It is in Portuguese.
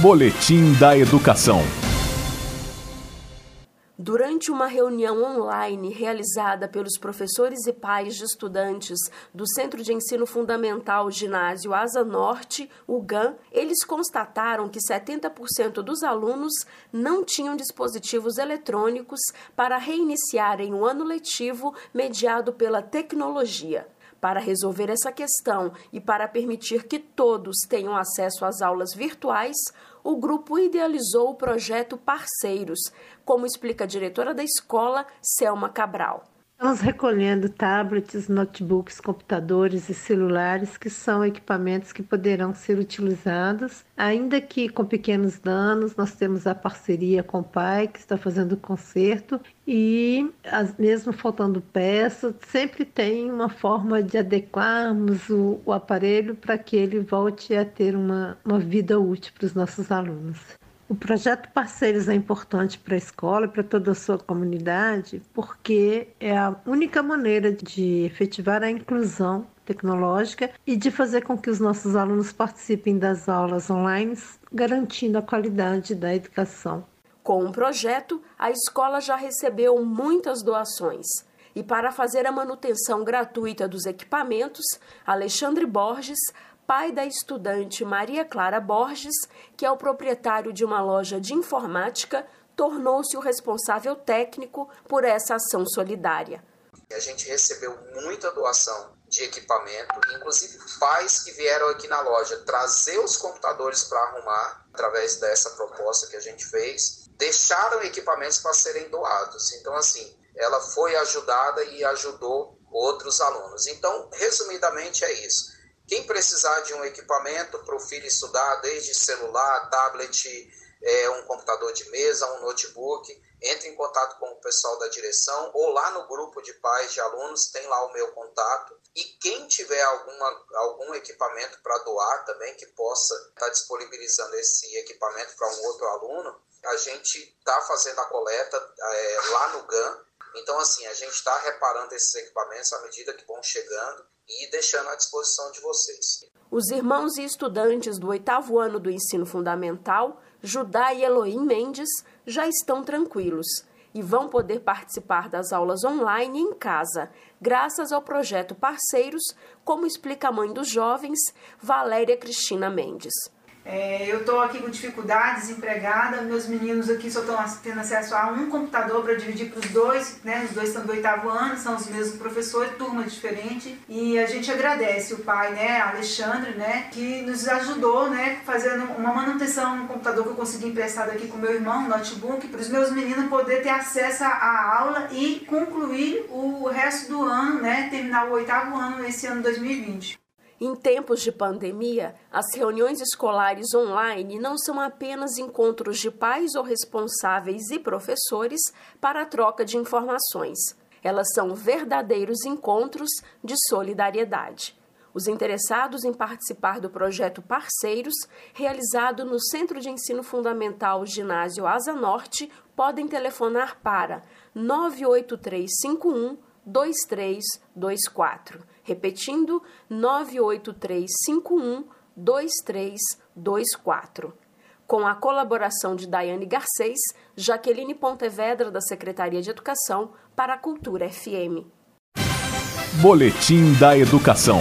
Boletim da Educação. Durante uma reunião online realizada pelos professores e pais de estudantes do Centro de Ensino Fundamental Ginásio Asa Norte, o GAN, eles constataram que 70% dos alunos não tinham dispositivos eletrônicos para reiniciarem o ano letivo mediado pela tecnologia. Para resolver essa questão e para permitir que todos tenham acesso às aulas virtuais, o grupo idealizou o projeto Parceiros, como explica a diretora da escola, Selma Cabral. Estamos recolhendo tablets, notebooks, computadores e celulares, que são equipamentos que poderão ser utilizados, ainda que com pequenos danos. Nós temos a parceria com o pai, que está fazendo o conserto, e mesmo faltando peças, sempre tem uma forma de adequarmos o, o aparelho para que ele volte a ter uma, uma vida útil para os nossos alunos. O projeto Parceiros é importante para a escola e para toda a sua comunidade, porque é a única maneira de efetivar a inclusão tecnológica e de fazer com que os nossos alunos participem das aulas online, garantindo a qualidade da educação. Com o projeto, a escola já recebeu muitas doações. E para fazer a manutenção gratuita dos equipamentos, Alexandre Borges pai da estudante Maria Clara Borges, que é o proprietário de uma loja de informática, tornou-se o responsável técnico por essa ação solidária. A gente recebeu muita doação de equipamento, inclusive pais que vieram aqui na loja trazer os computadores para arrumar, através dessa proposta que a gente fez, deixaram equipamentos para serem doados. Então, assim, ela foi ajudada e ajudou outros alunos. Então, resumidamente, é isso quem precisar de um equipamento para o filho estudar, desde celular, tablet, é, um computador de mesa, um notebook, entre em contato com o pessoal da direção ou lá no grupo de pais de alunos, tem lá o meu contato. E quem tiver alguma, algum equipamento para doar também, que possa estar tá disponibilizando esse equipamento para um outro aluno, a gente está fazendo a coleta é, lá no GAN. Então, assim, a gente está reparando esses equipamentos à medida que vão chegando e deixando à disposição de vocês. Os irmãos e estudantes do oitavo ano do ensino fundamental, Judá e Elohim Mendes, já estão tranquilos e vão poder participar das aulas online em casa, graças ao projeto Parceiros, como explica a mãe dos jovens, Valéria Cristina Mendes. É, eu estou aqui com dificuldade, desempregada, meus meninos aqui só estão tendo acesso a um computador para dividir para os dois, né? Os dois estão do oitavo ano, são os mesmos professores, turma diferente. E a gente agradece o pai, né, Alexandre, né, que nos ajudou, né, fazendo uma manutenção no computador que eu consegui emprestado aqui com meu irmão, notebook, para os meus meninos poder ter acesso à aula e concluir o resto do ano, né, terminar o oitavo ano esse ano 2020. Em tempos de pandemia, as reuniões escolares online não são apenas encontros de pais ou responsáveis e professores para a troca de informações. Elas são verdadeiros encontros de solidariedade. Os interessados em participar do projeto Parceiros, realizado no Centro de Ensino Fundamental Ginásio Asa Norte, podem telefonar para 98351 2324. Repetindo, 98351 2324. Com a colaboração de Daiane Garcês, Jaqueline Pontevedra, da Secretaria de Educação, para a Cultura FM. Boletim da Educação.